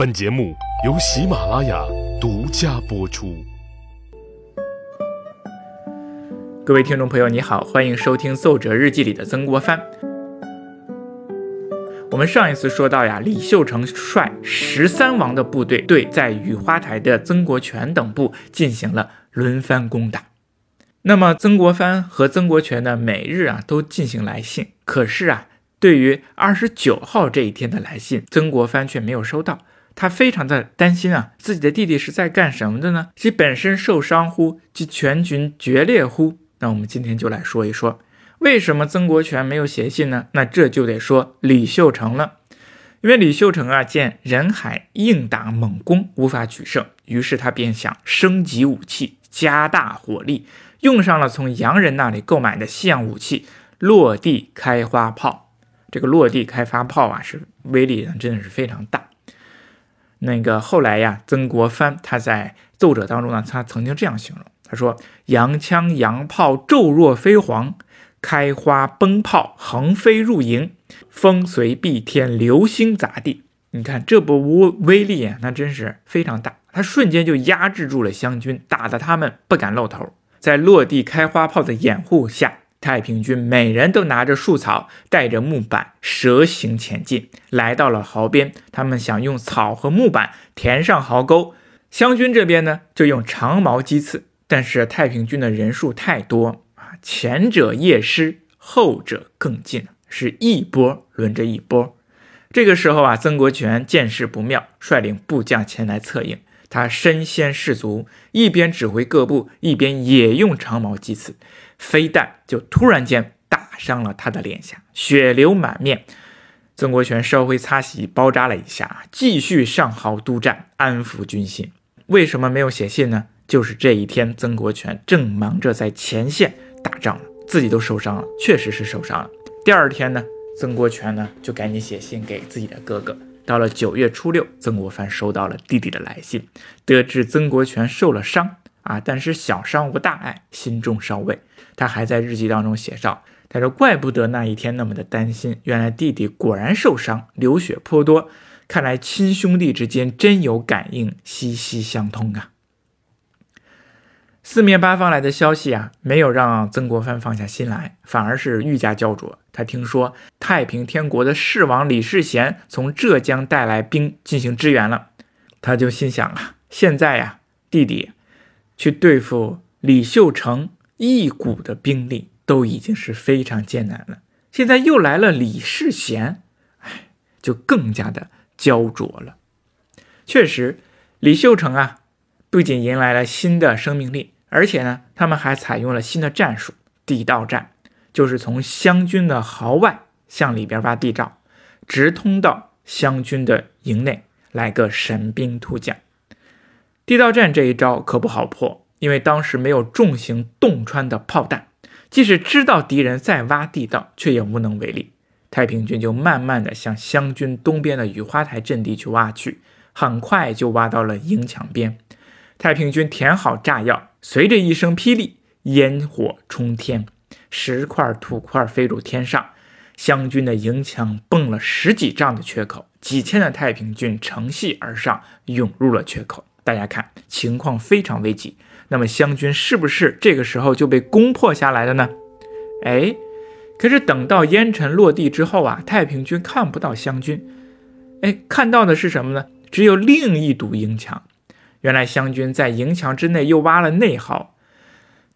本节目由喜马拉雅独家播出。各位听众朋友，你好，欢迎收听《奏折日记》里的曾国藩。我们上一次说到呀，李秀成率十三王的部队对在雨花台的曾国荃等部进行了轮番攻打。那么曾国藩和曾国荃呢，每日啊都进行来信，可是啊，对于二十九号这一天的来信，曾国藩却没有收到。他非常的担心啊，自己的弟弟是在干什么的呢？其本身受伤乎？其全军决裂乎？那我们今天就来说一说，为什么曾国荃没有写信呢？那这就得说李秀成了，因为李秀成啊，见人海硬打猛攻无法取胜，于是他便想升级武器，加大火力，用上了从洋人那里购买的西洋武器——落地开花炮。这个落地开发炮啊，是威力真的是非常大。那个后来呀，曾国藩他在奏折当中呢，他曾经这样形容。他说：“洋枪洋炮骤若飞蝗，开花崩炮横飞入营，风随蔽天，流星砸地。你看这波威威力啊，那真是非常大。他瞬间就压制住了湘军，打得他们不敢露头。在落地开花炮的掩护下，太平军每人都拿着树草，带着木板，蛇行前进，来到了壕边。他们想用草和木板填上壕沟，湘军这边呢，就用长矛击刺。”但是太平军的人数太多啊，前者夜失，后者更近，是一波轮着一波。这个时候啊，曾国荃见势不妙，率领部将前来策应。他身先士卒，一边指挥各部，一边也用长矛击刺，飞弹就突然间打伤了他的脸颊，血流满面。曾国荃稍微擦洗包扎了一下，继续上壕督战，安抚军心。为什么没有写信呢？就是这一天，曾国荃正忙着在前线打仗呢，自己都受伤了，确实是受伤了。第二天呢，曾国荃呢就赶紧写信给自己的哥哥。到了九月初六，曾国藩收到了弟弟的来信，得知曾国荃受了伤啊，但是小伤无大碍，心中稍慰。他还在日记当中写上：“他说怪不得那一天那么的担心，原来弟弟果然受伤，流血颇多。看来亲兄弟之间真有感应，息息相通啊。”四面八方来的消息啊，没有让曾国藩放下心来，反而是愈加焦灼。他听说太平天国的世王李世贤从浙江带来兵进行支援了，他就心想啊，现在呀，弟弟去对付李秀成一股的兵力都已经是非常艰难了，现在又来了李世贤，哎，就更加的焦灼了。确实，李秀成啊。不仅迎来了新的生命力，而且呢，他们还采用了新的战术——地道战，就是从湘军的壕外向里边挖地道，直通到湘军的营内，来个神兵突将。地道战这一招可不好破，因为当时没有重型洞穿的炮弹，即使知道敌人在挖地道，却也无能为力。太平军就慢慢的向湘军东边的雨花台阵地去挖去，很快就挖到了营墙边。太平军填好炸药，随着一声霹雳，烟火冲天，石块土块飞入天上，湘军的营墙崩了十几丈的缺口，几千的太平军乘隙而上，涌入了缺口。大家看，情况非常危急。那么湘军是不是这个时候就被攻破下来了呢？哎，可是等到烟尘落地之后啊，太平军看不到湘军，哎，看到的是什么呢？只有另一堵营墙。原来湘军在营墙之内又挖了内壕，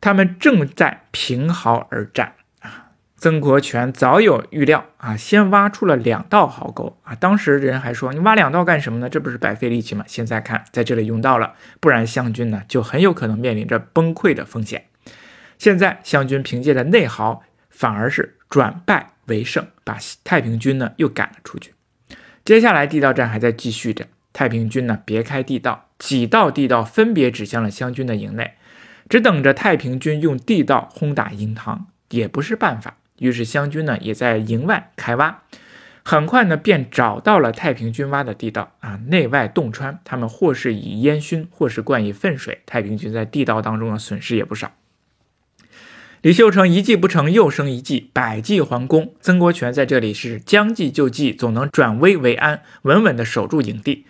他们正在平壕而战啊！曾国荃早有预料啊，先挖出了两道壕沟啊。当时人还说：“你挖两道干什么呢？这不是白费力气吗？”现在看，在这里用到了，不然湘军呢就很有可能面临着崩溃的风险。现在湘军凭借着内壕，反而是转败为胜，把太平军呢又赶了出去。接下来地道战还在继续着，太平军呢别开地道。几道地道分别指向了湘军的营内，只等着太平军用地道轰打营堂也不是办法。于是湘军呢也在营外开挖，很快呢便找到了太平军挖的地道啊，内外洞穿。他们或是以烟熏，或是灌以粪水。太平军在地道当中的损失也不少。李秀成一计不成，又生一计，百计还攻。曾国荃在这里是将计就计，总能转危为安，稳稳地守住营地。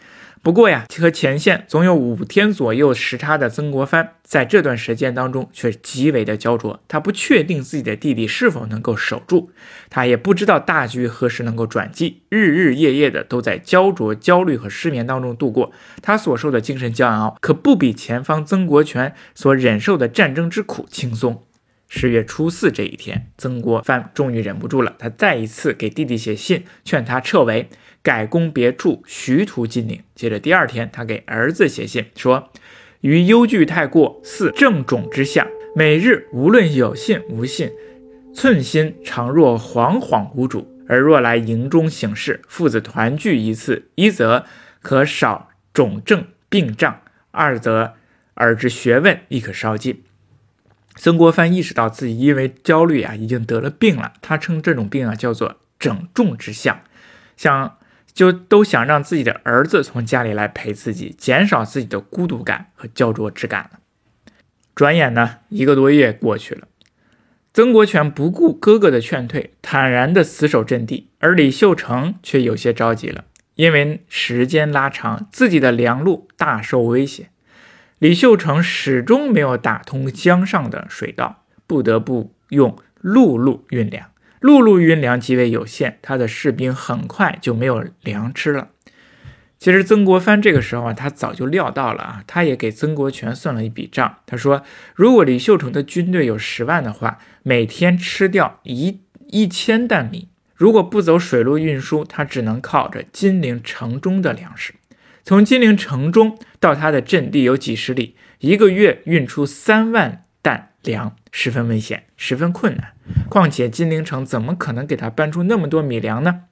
不过呀，和前线总有五天左右时差的曾国藩，在这段时间当中却极为的焦灼。他不确定自己的弟弟是否能够守住，他也不知道大局何时能够转机，日日夜夜的都在焦灼、焦虑和失眠当中度过。他所受的精神煎熬，可不比前方曾国荃所忍受的战争之苦轻松。十月初四这一天，曾国藩终于忍不住了，他再一次给弟弟写信，劝他撤围。改攻别处，徐图金陵。接着第二天，他给儿子写信说：“余忧惧太过，似正种之相。每日无论有信无信，寸心常若惶惶无主。而若来营中省事，父子团聚一次，一则可少种症病障，二则儿之学问亦可稍进。”曾国藩意识到自己因为焦虑啊，已经得了病了。他称这种病啊叫做整重之相，想。就都想让自己的儿子从家里来陪自己，减少自己的孤独感和焦灼之感了。转眼呢，一个多月过去了，曾国荃不顾哥哥的劝退，坦然地死守阵地，而李秀成却有些着急了，因为时间拉长，自己的粮路大受威胁。李秀成始终没有打通江上的水道，不得不用陆路运粮。陆路运粮极为有限，他的士兵很快就没有粮吃了。其实曾国藩这个时候啊，他早就料到了啊，他也给曾国荃算了一笔账。他说，如果李秀成的军队有十万的话，每天吃掉一一千担米，如果不走水路运输，他只能靠着金陵城中的粮食。从金陵城中到他的阵地有几十里，一个月运出三万担粮，十分危险，十分困难。况且金陵城怎么可能给他搬出那么多米粮呢？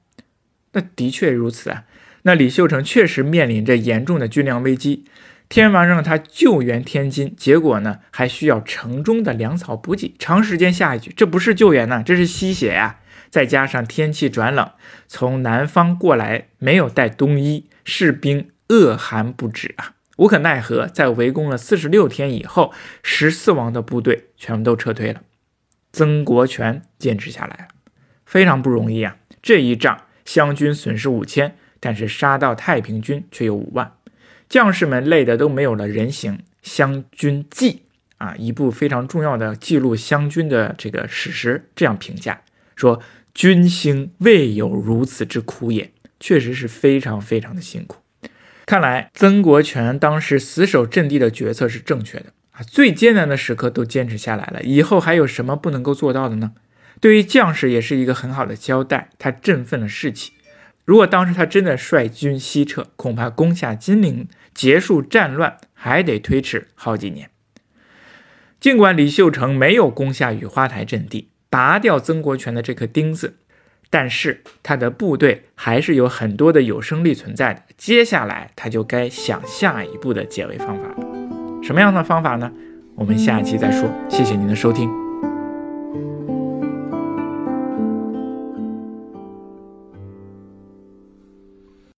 那的确如此啊。那李秀成确实面临着严重的军粮危机。天王让他救援天津，结果呢还需要城中的粮草补给，长时间下去，这不是救援呐，这是吸血呀！再加上天气转冷，从南方过来没有带冬衣，士兵恶寒不止啊！无可奈何，在围攻了四十六天以后，十四王的部队全部都撤退了。曾国荃坚持下来了，非常不容易啊！这一仗，湘军损失五千，但是杀到太平军却有五万，将士们累得都没有了人形。《湘军记》啊，一部非常重要的记录湘军的这个史实，这样评价说：“军兴未有如此之苦也。”确实是非常非常的辛苦。看来曾国荃当时死守阵地的决策是正确的。啊，最艰难的时刻都坚持下来了，以后还有什么不能够做到的呢？对于将士也是一个很好的交代，他振奋了士气。如果当时他真的率军西撤，恐怕攻下金陵、结束战乱还得推迟好几年。尽管李秀成没有攻下雨花台阵地，拔掉曾国荃的这颗钉子，但是他的部队还是有很多的有生力存在的。接下来他就该想下一步的解围方法了。什么样的方法呢？我们下一期再说。谢谢您的收听。